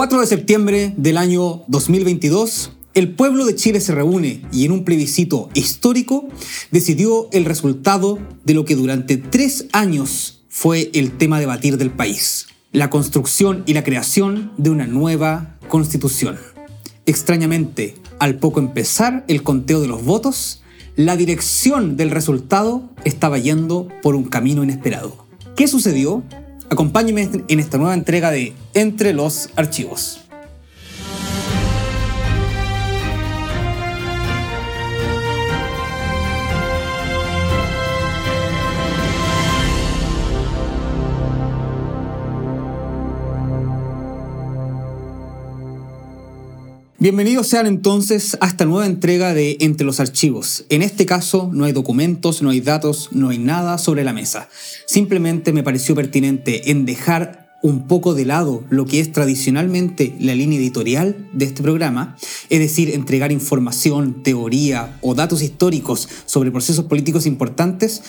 4 de septiembre del año 2022, el pueblo de Chile se reúne y en un plebiscito histórico decidió el resultado de lo que durante tres años fue el tema a debatir del país, la construcción y la creación de una nueva constitución. Extrañamente, al poco empezar el conteo de los votos, la dirección del resultado estaba yendo por un camino inesperado. ¿Qué sucedió? Acompáñeme en esta nueva entrega de Entre los Archivos. Bienvenidos sean entonces a esta nueva entrega de Entre los Archivos. En este caso no hay documentos, no hay datos, no hay nada sobre la mesa. Simplemente me pareció pertinente en dejar un poco de lado lo que es tradicionalmente la línea editorial de este programa, es decir, entregar información, teoría o datos históricos sobre procesos políticos importantes,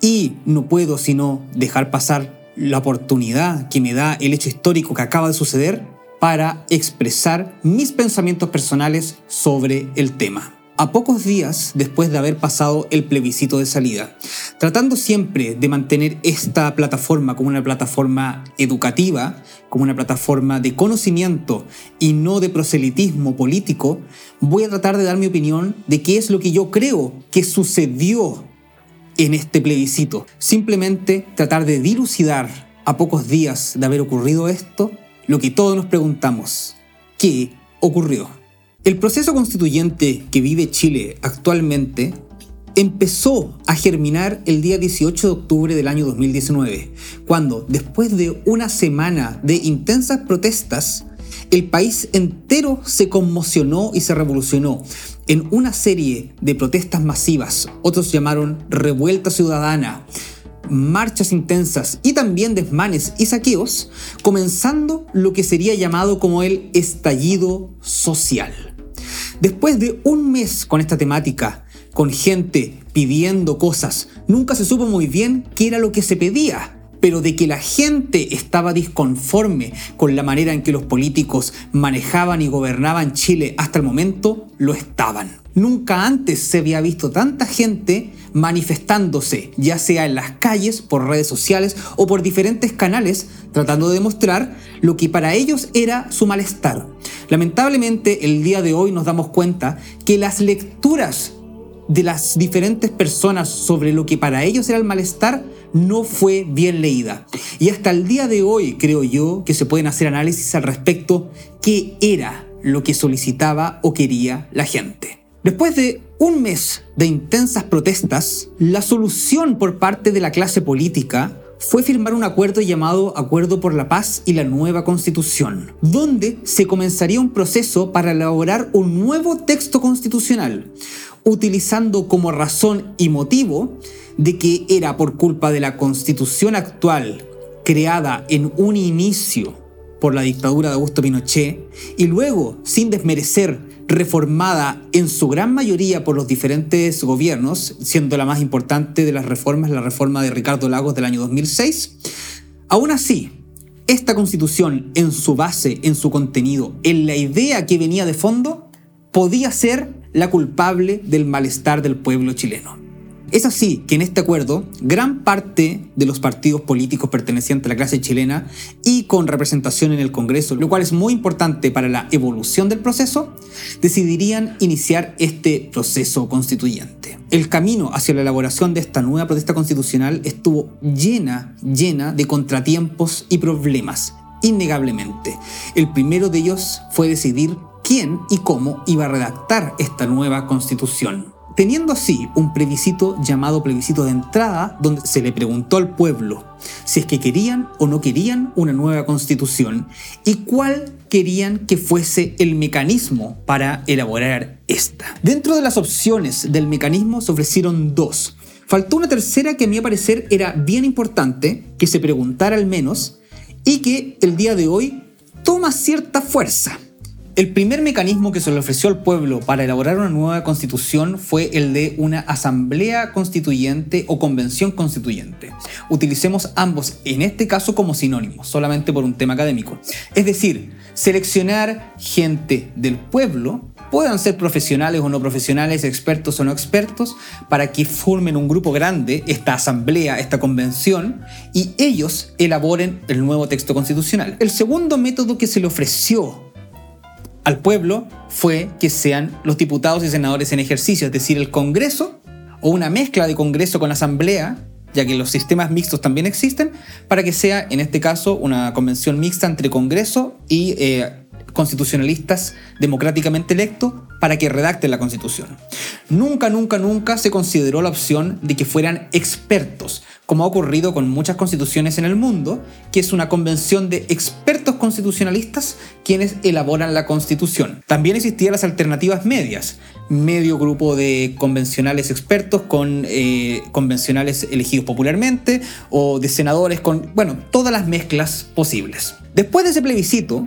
y no puedo sino dejar pasar la oportunidad que me da el hecho histórico que acaba de suceder para expresar mis pensamientos personales sobre el tema. A pocos días después de haber pasado el plebiscito de salida, tratando siempre de mantener esta plataforma como una plataforma educativa, como una plataforma de conocimiento y no de proselitismo político, voy a tratar de dar mi opinión de qué es lo que yo creo que sucedió en este plebiscito. Simplemente tratar de dilucidar a pocos días de haber ocurrido esto lo que todos nos preguntamos, ¿qué ocurrió? El proceso constituyente que vive Chile actualmente empezó a germinar el día 18 de octubre del año 2019, cuando, después de una semana de intensas protestas, el país entero se conmocionó y se revolucionó en una serie de protestas masivas, otros llamaron revuelta ciudadana, marchas intensas y también desmanes y saqueos, comenzando lo que sería llamado como el estallido social. Después de un mes con esta temática, con gente pidiendo cosas, nunca se supo muy bien qué era lo que se pedía, pero de que la gente estaba disconforme con la manera en que los políticos manejaban y gobernaban Chile hasta el momento, lo estaban. Nunca antes se había visto tanta gente manifestándose, ya sea en las calles, por redes sociales o por diferentes canales, tratando de demostrar lo que para ellos era su malestar. Lamentablemente, el día de hoy nos damos cuenta que las lecturas de las diferentes personas sobre lo que para ellos era el malestar no fue bien leída. Y hasta el día de hoy creo yo que se pueden hacer análisis al respecto qué era lo que solicitaba o quería la gente. Después de un mes de intensas protestas, la solución por parte de la clase política fue firmar un acuerdo llamado Acuerdo por la Paz y la Nueva Constitución, donde se comenzaría un proceso para elaborar un nuevo texto constitucional, utilizando como razón y motivo de que era por culpa de la constitución actual, creada en un inicio por la dictadura de Augusto Pinochet, y luego, sin desmerecer reformada en su gran mayoría por los diferentes gobiernos, siendo la más importante de las reformas la reforma de Ricardo Lagos del año 2006, aún así, esta constitución en su base, en su contenido, en la idea que venía de fondo, podía ser la culpable del malestar del pueblo chileno. Es así que en este acuerdo, gran parte de los partidos políticos pertenecientes a la clase chilena y con representación en el Congreso, lo cual es muy importante para la evolución del proceso, decidirían iniciar este proceso constituyente. El camino hacia la elaboración de esta nueva protesta constitucional estuvo llena, llena de contratiempos y problemas, innegablemente. El primero de ellos fue decidir quién y cómo iba a redactar esta nueva constitución teniendo así un plebiscito llamado plebiscito de entrada, donde se le preguntó al pueblo si es que querían o no querían una nueva constitución y cuál querían que fuese el mecanismo para elaborar esta. Dentro de las opciones del mecanismo se ofrecieron dos. Faltó una tercera que a mi parecer era bien importante, que se preguntara al menos, y que el día de hoy toma cierta fuerza. El primer mecanismo que se le ofreció al pueblo para elaborar una nueva constitución fue el de una asamblea constituyente o convención constituyente. Utilicemos ambos en este caso como sinónimos, solamente por un tema académico. Es decir, seleccionar gente del pueblo, puedan ser profesionales o no profesionales, expertos o no expertos, para que formen un grupo grande, esta asamblea, esta convención, y ellos elaboren el nuevo texto constitucional. El segundo método que se le ofreció al pueblo fue que sean los diputados y senadores en ejercicio, es decir, el Congreso o una mezcla de Congreso con Asamblea, ya que los sistemas mixtos también existen, para que sea, en este caso, una convención mixta entre Congreso y eh, constitucionalistas democráticamente electos para que redacten la constitución. Nunca, nunca, nunca se consideró la opción de que fueran expertos, como ha ocurrido con muchas constituciones en el mundo, que es una convención de expertos constitucionalistas quienes elaboran la constitución. También existían las alternativas medias, medio grupo de convencionales expertos con eh, convencionales elegidos popularmente o de senadores con, bueno, todas las mezclas posibles. Después de ese plebiscito,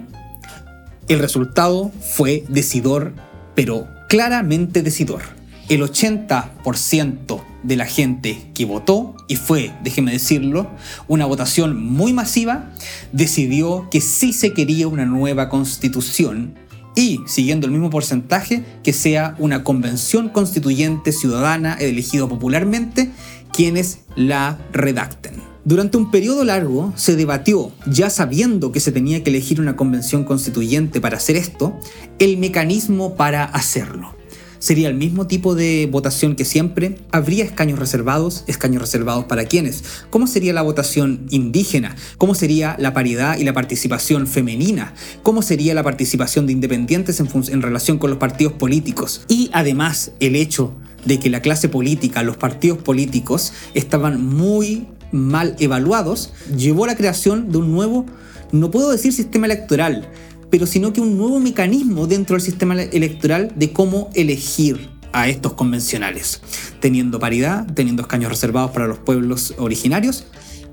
el resultado fue decidor, pero claramente decidor. El 80% de la gente que votó, y fue, déjeme decirlo, una votación muy masiva, decidió que sí se quería una nueva constitución y, siguiendo el mismo porcentaje, que sea una convención constituyente ciudadana elegido popularmente quienes la redacten. Durante un periodo largo se debatió, ya sabiendo que se tenía que elegir una convención constituyente para hacer esto, el mecanismo para hacerlo. Sería el mismo tipo de votación que siempre. Habría escaños reservados. ¿Escaños reservados para quiénes? ¿Cómo sería la votación indígena? ¿Cómo sería la paridad y la participación femenina? ¿Cómo sería la participación de independientes en, en relación con los partidos políticos? Y además el hecho de que la clase política, los partidos políticos, estaban muy mal evaluados, llevó a la creación de un nuevo, no puedo decir sistema electoral, pero sino que un nuevo mecanismo dentro del sistema electoral de cómo elegir a estos convencionales, teniendo paridad, teniendo escaños reservados para los pueblos originarios,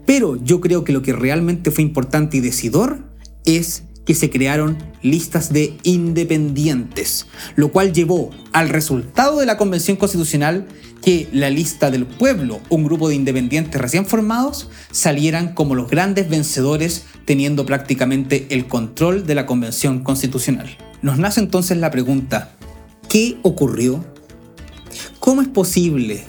pero yo creo que lo que realmente fue importante y decidor es que se crearon listas de independientes, lo cual llevó al resultado de la Convención Constitucional que la lista del pueblo, un grupo de independientes recién formados, salieran como los grandes vencedores teniendo prácticamente el control de la Convención Constitucional. Nos nace entonces la pregunta, ¿qué ocurrió? ¿Cómo es posible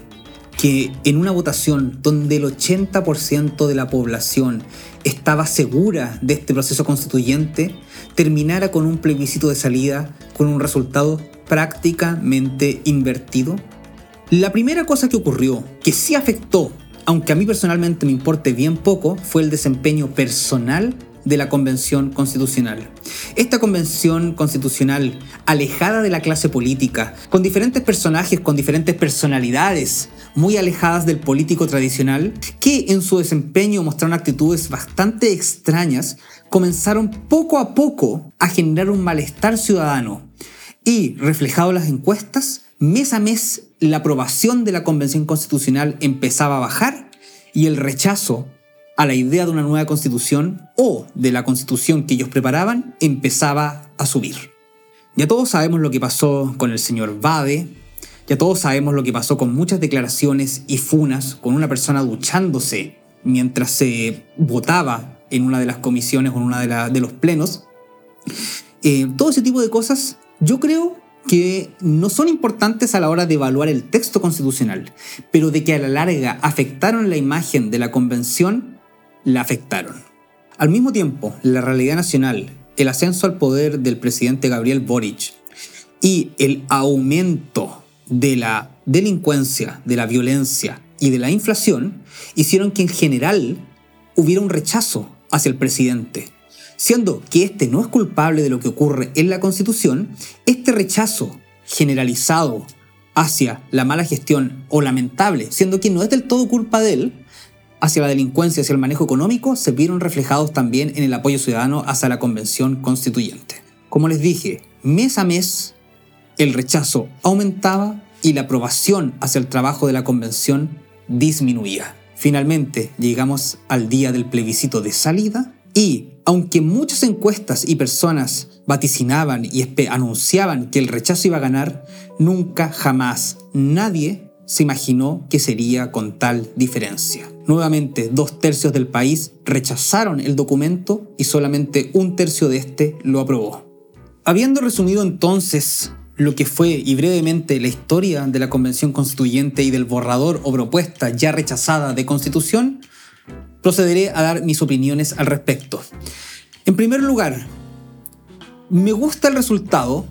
que en una votación donde el 80% de la población estaba segura de este proceso constituyente, terminara con un plebiscito de salida con un resultado prácticamente invertido? La primera cosa que ocurrió, que sí afectó, aunque a mí personalmente me importe bien poco, fue el desempeño personal de la Convención Constitucional. Esta Convención Constitucional, alejada de la clase política, con diferentes personajes, con diferentes personalidades, muy alejadas del político tradicional, que en su desempeño mostraron actitudes bastante extrañas, comenzaron poco a poco a generar un malestar ciudadano. Y, reflejado en las encuestas, mes a mes la aprobación de la Convención Constitucional empezaba a bajar y el rechazo a la idea de una nueva constitución o de la constitución que ellos preparaban empezaba a subir. Ya todos sabemos lo que pasó con el señor Bade, ya todos sabemos lo que pasó con muchas declaraciones y funas, con una persona duchándose mientras se votaba en una de las comisiones o en uno de, los plenos. Eh, todo ese tipo de cosas yo creo que no son importantes a la hora de evaluar el texto constitucional, pero de que a la larga afectaron la imagen de la convención, la afectaron. Al mismo tiempo, la realidad nacional, el ascenso al poder del presidente Gabriel Boric y el aumento de la delincuencia, de la violencia y de la inflación hicieron que en general hubiera un rechazo hacia el presidente Siendo que este no es culpable de lo que ocurre en la Constitución, este rechazo generalizado hacia la mala gestión o lamentable, siendo que no es del todo culpa de él, hacia la delincuencia, hacia el manejo económico, se vieron reflejados también en el apoyo ciudadano hacia la Convención Constituyente. Como les dije, mes a mes el rechazo aumentaba y la aprobación hacia el trabajo de la Convención disminuía. Finalmente llegamos al día del plebiscito de salida y aunque muchas encuestas y personas vaticinaban y anunciaban que el rechazo iba a ganar, nunca jamás nadie se imaginó que sería con tal diferencia. Nuevamente, dos tercios del país rechazaron el documento y solamente un tercio de este lo aprobó. Habiendo resumido entonces lo que fue y brevemente la historia de la Convención Constituyente y del borrador o propuesta ya rechazada de Constitución, procederé a dar mis opiniones al respecto. En primer lugar, me gusta el resultado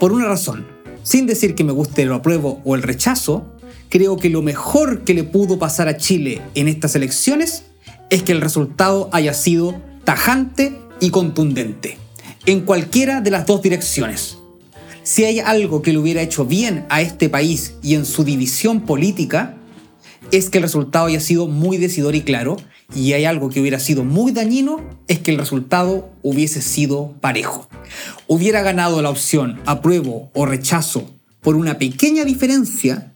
por una razón. Sin decir que me guste el apruebo o el rechazo, creo que lo mejor que le pudo pasar a Chile en estas elecciones es que el resultado haya sido tajante y contundente, en cualquiera de las dos direcciones. Si hay algo que le hubiera hecho bien a este país y en su división política, es que el resultado haya sido muy decidor y claro, y hay algo que hubiera sido muy dañino, es que el resultado hubiese sido parejo. Hubiera ganado la opción apruebo o rechazo por una pequeña diferencia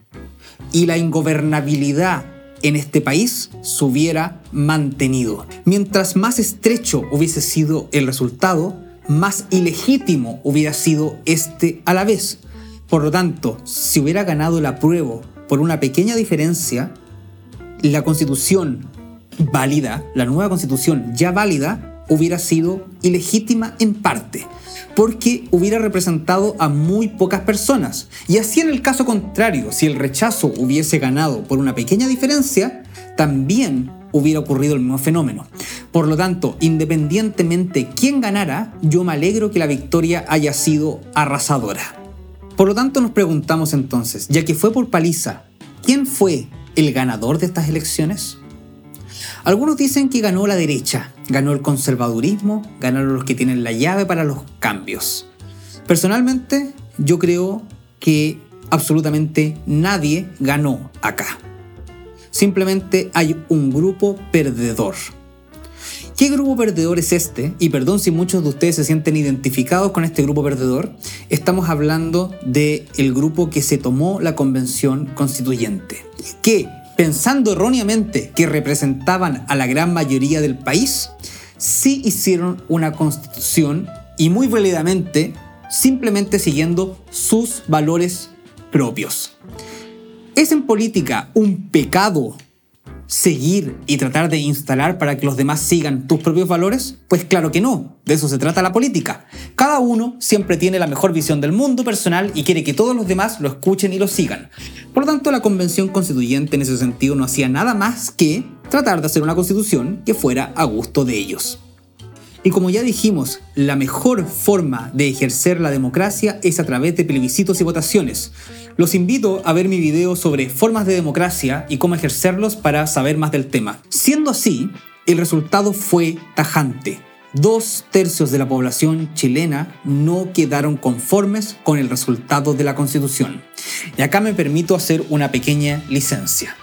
y la ingobernabilidad en este país se hubiera mantenido. Mientras más estrecho hubiese sido el resultado, más ilegítimo hubiera sido este a la vez. Por lo tanto, si hubiera ganado el apruebo por una pequeña diferencia, la constitución válida, la nueva constitución ya válida, hubiera sido ilegítima en parte, porque hubiera representado a muy pocas personas. Y así en el caso contrario, si el rechazo hubiese ganado por una pequeña diferencia, también hubiera ocurrido el mismo fenómeno. Por lo tanto, independientemente quién ganara, yo me alegro que la victoria haya sido arrasadora. Por lo tanto, nos preguntamos entonces, ya que fue por paliza, ¿quién fue el ganador de estas elecciones? Algunos dicen que ganó la derecha, ganó el conservadurismo, ganaron los que tienen la llave para los cambios. Personalmente, yo creo que absolutamente nadie ganó acá. Simplemente hay un grupo perdedor. ¿Qué grupo perdedor es este? Y perdón si muchos de ustedes se sienten identificados con este grupo perdedor. Estamos hablando del el grupo que se tomó la convención constituyente. Que pensando erróneamente que representaban a la gran mayoría del país, sí hicieron una constitución y muy válidamente simplemente siguiendo sus valores propios. ¿Es en política un pecado seguir y tratar de instalar para que los demás sigan tus propios valores? Pues claro que no, de eso se trata la política. Cada uno siempre tiene la mejor visión del mundo personal y quiere que todos los demás lo escuchen y lo sigan. Por lo tanto, la convención constituyente en ese sentido no hacía nada más que tratar de hacer una constitución que fuera a gusto de ellos. Y como ya dijimos, la mejor forma de ejercer la democracia es a través de plebiscitos y votaciones. Los invito a ver mi video sobre formas de democracia y cómo ejercerlos para saber más del tema. Siendo así, el resultado fue tajante. Dos tercios de la población chilena no quedaron conformes con el resultado de la constitución. Y acá me permito hacer una pequeña licencia.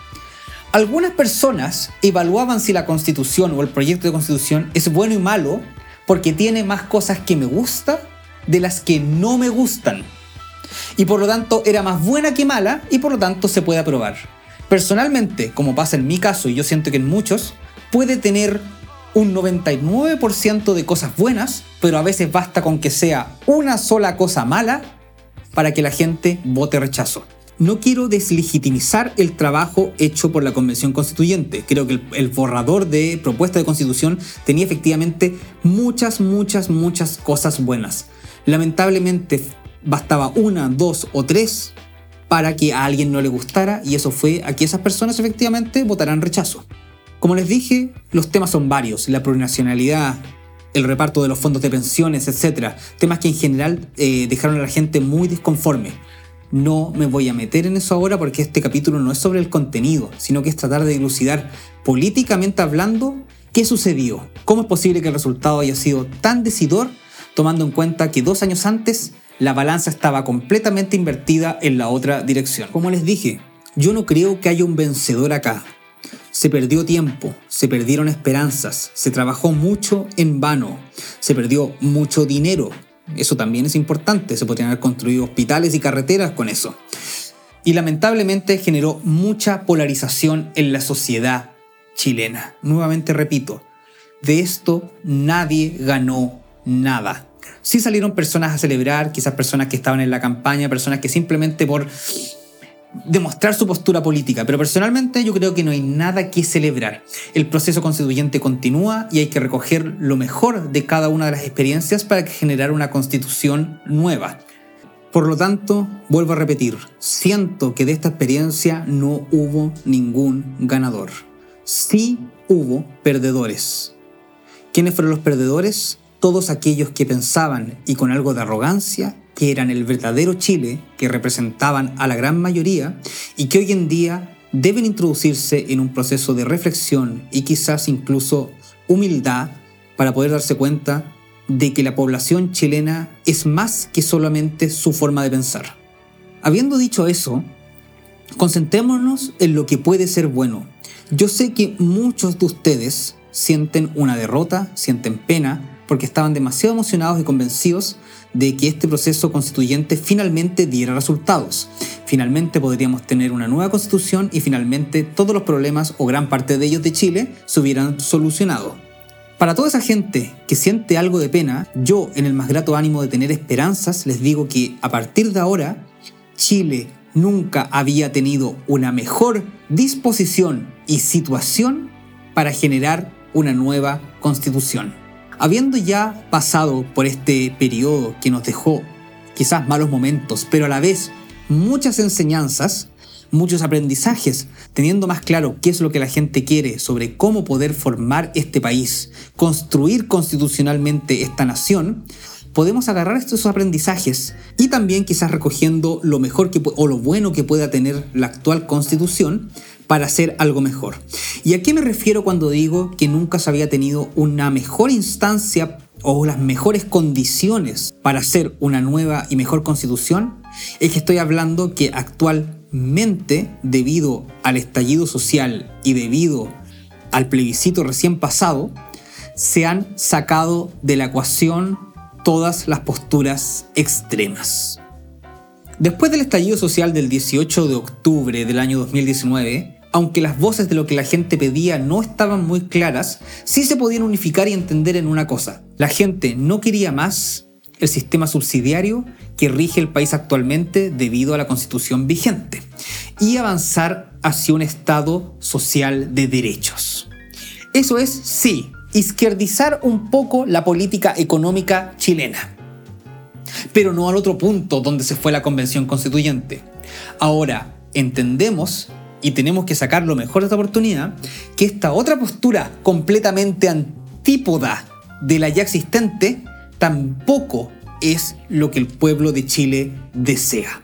Algunas personas evaluaban si la constitución o el proyecto de constitución es bueno y malo porque tiene más cosas que me gusta de las que no me gustan. Y por lo tanto era más buena que mala y por lo tanto se puede aprobar. Personalmente, como pasa en mi caso y yo siento que en muchos, puede tener un 99% de cosas buenas, pero a veces basta con que sea una sola cosa mala para que la gente vote rechazo. No quiero deslegitimizar el trabajo hecho por la Convención Constituyente. Creo que el, borrador de propuesta de constitución tenía efectivamente muchas, muchas, muchas cosas buenas. Lamentablemente bastaba una, dos o tres para que a alguien no le gustara y eso fue a que esas personas efectivamente votaran rechazo. Como les dije, los temas son varios, la plurinacionalidad, el reparto de los fondos de pensiones, etc. Temas que en general eh, dejaron a la gente muy disconforme. No me voy a meter en eso ahora porque este capítulo no es sobre el contenido, sino que es tratar de dilucidar políticamente hablando qué sucedió, cómo es posible que el resultado haya sido tan decidor tomando en cuenta que dos años antes la balanza estaba completamente invertida en la otra dirección. Como les dije, yo no creo que haya un vencedor acá. Se perdió tiempo, se perdieron esperanzas, se trabajó mucho en vano, se perdió mucho dinero, eso también es importante, se podrían haber construido hospitales y carreteras con eso. Y lamentablemente generó mucha polarización en la sociedad chilena. Nuevamente repito, de esto nadie ganó nada. Sí salieron personas a celebrar, quizás personas que estaban en la campaña, personas que simplemente por demostrar su postura política, pero personalmente yo creo que no hay nada que celebrar. El proceso constituyente continúa y hay que recoger lo mejor de cada una de las experiencias para generar una constitución nueva. Por lo tanto, vuelvo a repetir, siento que de esta experiencia no hubo ningún ganador. Sí hubo perdedores. ¿Quiénes fueron los perdedores? Todos aquellos que pensaban y con algo de arrogancia que eran el verdadero Chile, que representaban a la gran mayoría y que hoy en día deben introducirse en un proceso de reflexión y quizás incluso humildad para poder darse cuenta de que la población chilena es más que solamente su forma de pensar. Habiendo dicho eso, concentrémonos en lo que puede ser bueno. Yo sé que muchos de ustedes sienten una derrota, sienten pena, porque estaban demasiado emocionados y convencidos de que este proceso constituyente finalmente diera resultados. Finalmente podríamos tener una nueva constitución y finalmente todos los problemas o gran parte de ellos de Chile se hubieran solucionado. Para toda esa gente que siente algo de pena, yo en el más grato ánimo de tener esperanzas les digo que a partir de ahora Chile nunca había tenido una mejor disposición y situación para generar una nueva constitución. Habiendo ya pasado por este periodo que nos dejó quizás malos momentos, pero a la vez muchas enseñanzas, muchos aprendizajes, teniendo más claro qué es lo que la gente quiere sobre cómo poder formar este país, construir constitucionalmente esta nación, podemos agarrar estos aprendizajes y también quizás recogiendo lo mejor que, o lo bueno que pueda tener la actual constitución para hacer algo mejor. ¿Y a qué me refiero cuando digo que nunca se había tenido una mejor instancia o las mejores condiciones para hacer una nueva y mejor constitución? Es que estoy hablando que actualmente, debido al estallido social y debido al plebiscito recién pasado, se han sacado de la ecuación todas las posturas extremas. Después del estallido social del 18 de octubre del año 2019, aunque las voces de lo que la gente pedía no estaban muy claras, sí se podían unificar y entender en una cosa. La gente no quería más el sistema subsidiario que rige el país actualmente debido a la constitución vigente y avanzar hacia un Estado social de derechos. Eso es, sí, izquierdizar un poco la política económica chilena. Pero no al otro punto donde se fue la convención constituyente. Ahora, entendemos y tenemos que sacar lo mejor de esta oportunidad, que esta otra postura completamente antípoda de la ya existente tampoco es lo que el pueblo de Chile desea.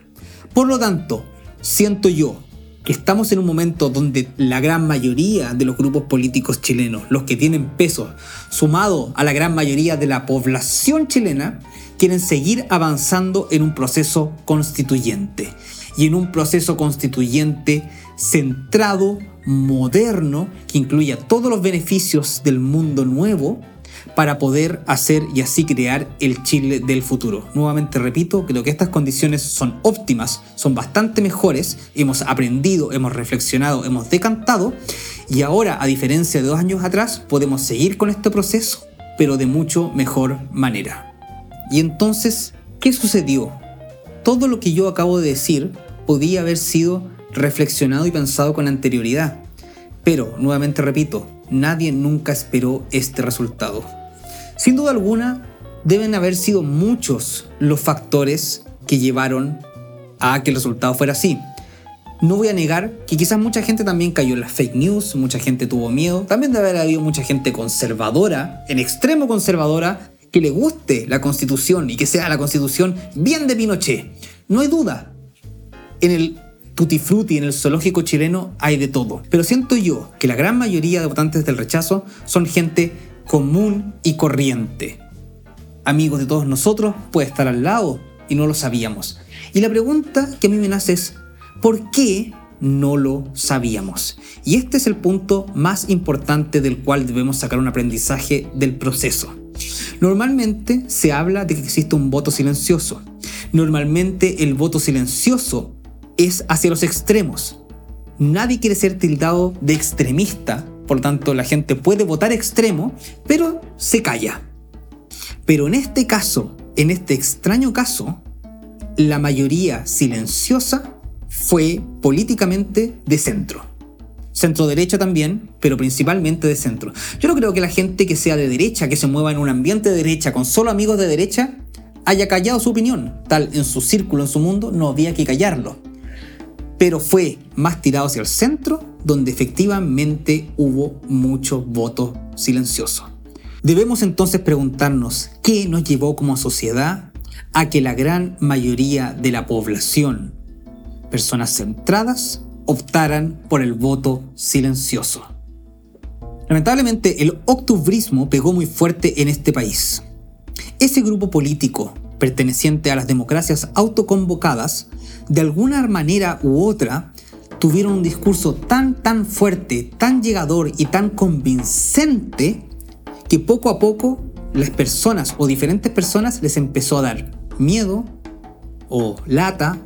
Por lo tanto, siento yo que estamos en un momento donde la gran mayoría de los grupos políticos chilenos, los que tienen peso, sumado a la gran mayoría de la población chilena, quieren seguir avanzando en un proceso constituyente. Y en un proceso constituyente centrado, moderno, que incluya todos los beneficios del mundo nuevo para poder hacer y así crear el Chile del futuro. Nuevamente repito, creo que estas condiciones son óptimas, son bastante mejores, hemos aprendido, hemos reflexionado, hemos decantado y ahora, a diferencia de dos años atrás, podemos seguir con este proceso, pero de mucho mejor manera. Y entonces, ¿qué sucedió? Todo lo que yo acabo de decir podía haber sido reflexionado y pensado con anterioridad. Pero, nuevamente repito, nadie nunca esperó este resultado. Sin duda alguna, deben haber sido muchos los factores que llevaron a que el resultado fuera así. No voy a negar que quizás mucha gente también cayó en las fake news, mucha gente tuvo miedo, también debe haber habido mucha gente conservadora, en extremo conservadora, que le guste la constitución y que sea la constitución bien de Pinochet. No hay duda. En el tutti en el zoológico chileno hay de todo. Pero siento yo que la gran mayoría de votantes del rechazo son gente común y corriente. Amigos de todos nosotros puede estar al lado y no lo sabíamos. Y la pregunta que a mí me nace es, ¿por qué no lo sabíamos? Y este es el punto más importante del cual debemos sacar un aprendizaje del proceso. Normalmente se habla de que existe un voto silencioso. Normalmente el voto silencioso es hacia los extremos. Nadie quiere ser tildado de extremista por lo tanto la gente puede votar extremo, pero se calla. Pero en este caso, en este extraño caso, la mayoría silenciosa fue políticamente de centro. Centro derecha también, pero principalmente de centro. Yo no creo que la gente que sea de derecha, que se mueva en un ambiente de derecha, con solo amigos de derecha, haya callado su opinión. Tal en su círculo, en su mundo, no había que callarlo. Pero fue más tirado hacia el centro, donde efectivamente hubo mucho voto silencioso. Debemos entonces preguntarnos qué nos llevó como sociedad a que la gran mayoría de la población, personas centradas, optaran por el voto silencioso. Lamentablemente, el octubrismo pegó muy fuerte en este país. Ese grupo político, perteneciente a las democracias autoconvocadas, de alguna manera u otra, tuvieron un discurso tan, tan fuerte, tan llegador y tan convincente que poco a poco las personas o diferentes personas les empezó a dar miedo o lata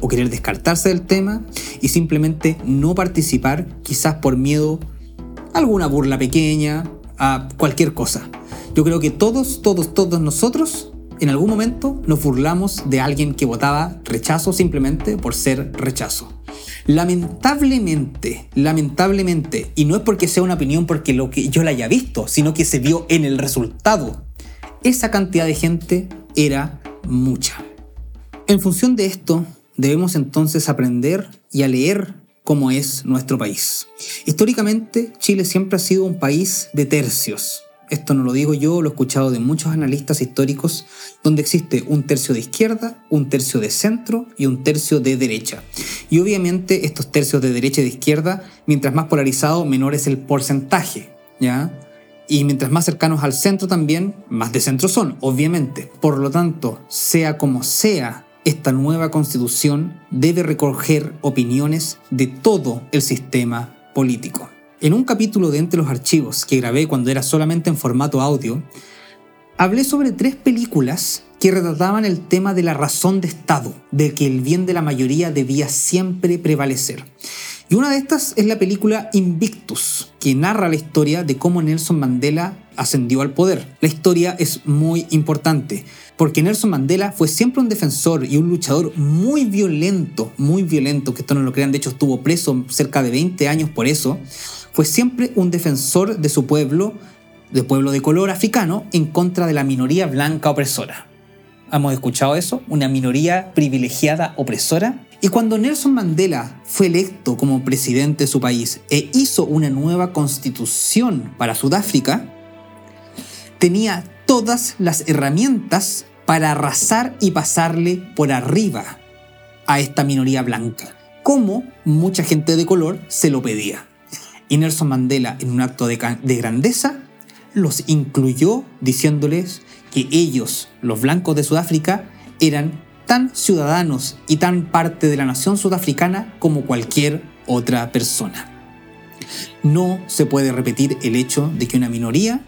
o querer descartarse del tema y simplemente no participar, quizás por miedo a alguna burla pequeña, a cualquier cosa. Yo creo que todos, todos, todos nosotros en algún momento nos burlamos de alguien que votaba rechazo simplemente por ser rechazo. Lamentablemente, lamentablemente, y no es porque sea una opinión porque lo que yo la haya visto, sino que se vio en el resultado, esa cantidad de gente era mucha. En función de esto, debemos entonces aprender y a leer cómo es nuestro país. Históricamente, Chile siempre ha sido un país de tercios. Esto no lo digo yo, lo he escuchado de muchos analistas históricos, donde existe un tercio de izquierda, un tercio de centro y un tercio de derecha. Y obviamente estos tercios de derecha y de izquierda, mientras más polarizado, menor es el porcentaje, ¿ya? Y mientras más cercanos al centro también, más de centro son, obviamente. Por lo tanto, sea como sea esta nueva constitución debe recoger opiniones de todo el sistema político. En un capítulo de Entre los Archivos que grabé cuando era solamente en formato audio, hablé sobre tres películas que retrataban el tema de la razón de Estado, de que el bien de la mayoría debía siempre prevalecer. Y una de estas es la película Invictus, que narra la historia de cómo Nelson Mandela ascendió al poder. La historia es muy importante, porque Nelson Mandela fue siempre un defensor y un luchador muy violento, muy violento, que esto no lo crean, de hecho estuvo preso cerca de 20 años por eso. Fue siempre un defensor de su pueblo, de pueblo de color africano, en contra de la minoría blanca opresora. ¿Hemos escuchado eso? Una minoría privilegiada opresora y cuando Nelson Mandela fue electo como presidente de su país e hizo una nueva constitución para Sudáfrica, tenía todas las herramientas para arrasar y pasarle por arriba a esta minoría blanca, como mucha gente de color se lo pedía. Y Nelson Mandela, en un acto de, de grandeza, los incluyó diciéndoles que ellos, los blancos de Sudáfrica, eran tan ciudadanos y tan parte de la nación sudafricana como cualquier otra persona. No se puede repetir el hecho de que una minoría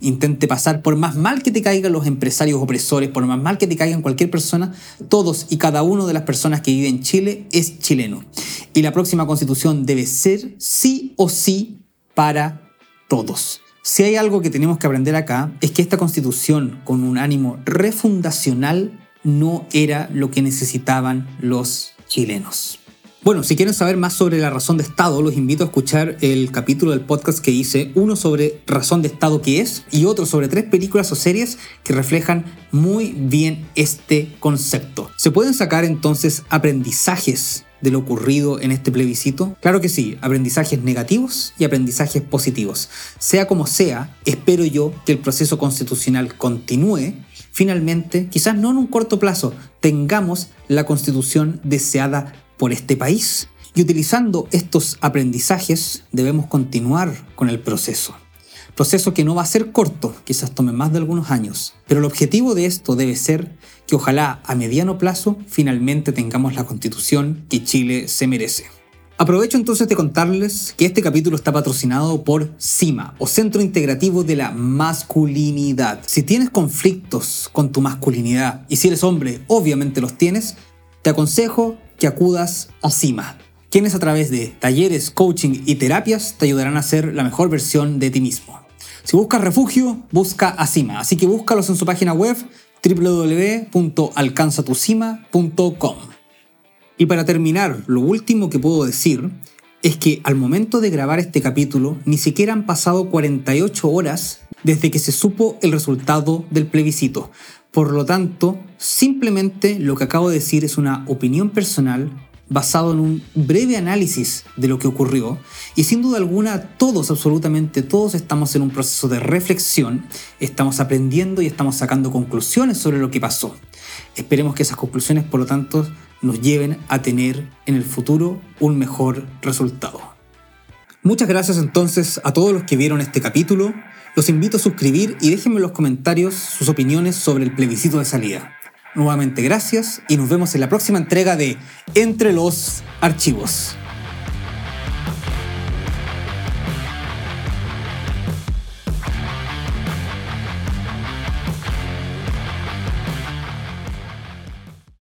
intente pasar por más mal que te caigan los empresarios opresores, por más mal que te caigan cualquier persona, todos y cada uno de las personas que viven en Chile es chileno. Y la próxima constitución debe ser sí o sí para todos. Si hay algo que tenemos que aprender acá es que esta constitución con un ánimo refundacional no era lo que necesitaban los chilenos. Bueno, si quieren saber más sobre la razón de Estado, los invito a escuchar el capítulo del podcast que hice, uno sobre razón de Estado que es y otro sobre tres películas o series que reflejan muy bien este concepto. ¿Se pueden sacar entonces aprendizajes de lo ocurrido en este plebiscito? Claro que sí, aprendizajes negativos y aprendizajes positivos. Sea como sea, espero yo que el proceso constitucional continúe finalmente, quizás no en un corto plazo, tengamos la constitución deseada por este país. Y utilizando estos aprendizajes debemos continuar con el proceso. Proceso que no va a ser corto, quizás tome más de algunos años, pero el objetivo de esto debe ser que ojalá a mediano plazo finalmente tengamos la constitución que Chile se merece. Aprovecho entonces de contarles que este capítulo está patrocinado por CIMA, o Centro Integrativo de la Masculinidad. Si tienes conflictos con tu masculinidad, y si eres hombre, obviamente los tienes, te aconsejo que acudas a CIMA quienes a través de talleres, coaching y terapias te ayudarán a ser la mejor versión de ti mismo. Si buscas refugio, busca a Cima, así que búscalos en su página web www.alcanzatucima.com. Y para terminar, lo último que puedo decir es que al momento de grabar este capítulo ni siquiera han pasado 48 horas desde que se supo el resultado del plebiscito. Por lo tanto, simplemente lo que acabo de decir es una opinión personal basado en un breve análisis de lo que ocurrió y sin duda alguna todos, absolutamente todos estamos en un proceso de reflexión, estamos aprendiendo y estamos sacando conclusiones sobre lo que pasó. Esperemos que esas conclusiones, por lo tanto, nos lleven a tener en el futuro un mejor resultado. Muchas gracias entonces a todos los que vieron este capítulo. Los invito a suscribir y déjenme en los comentarios sus opiniones sobre el plebiscito de salida. Nuevamente gracias y nos vemos en la próxima entrega de Entre los Archivos.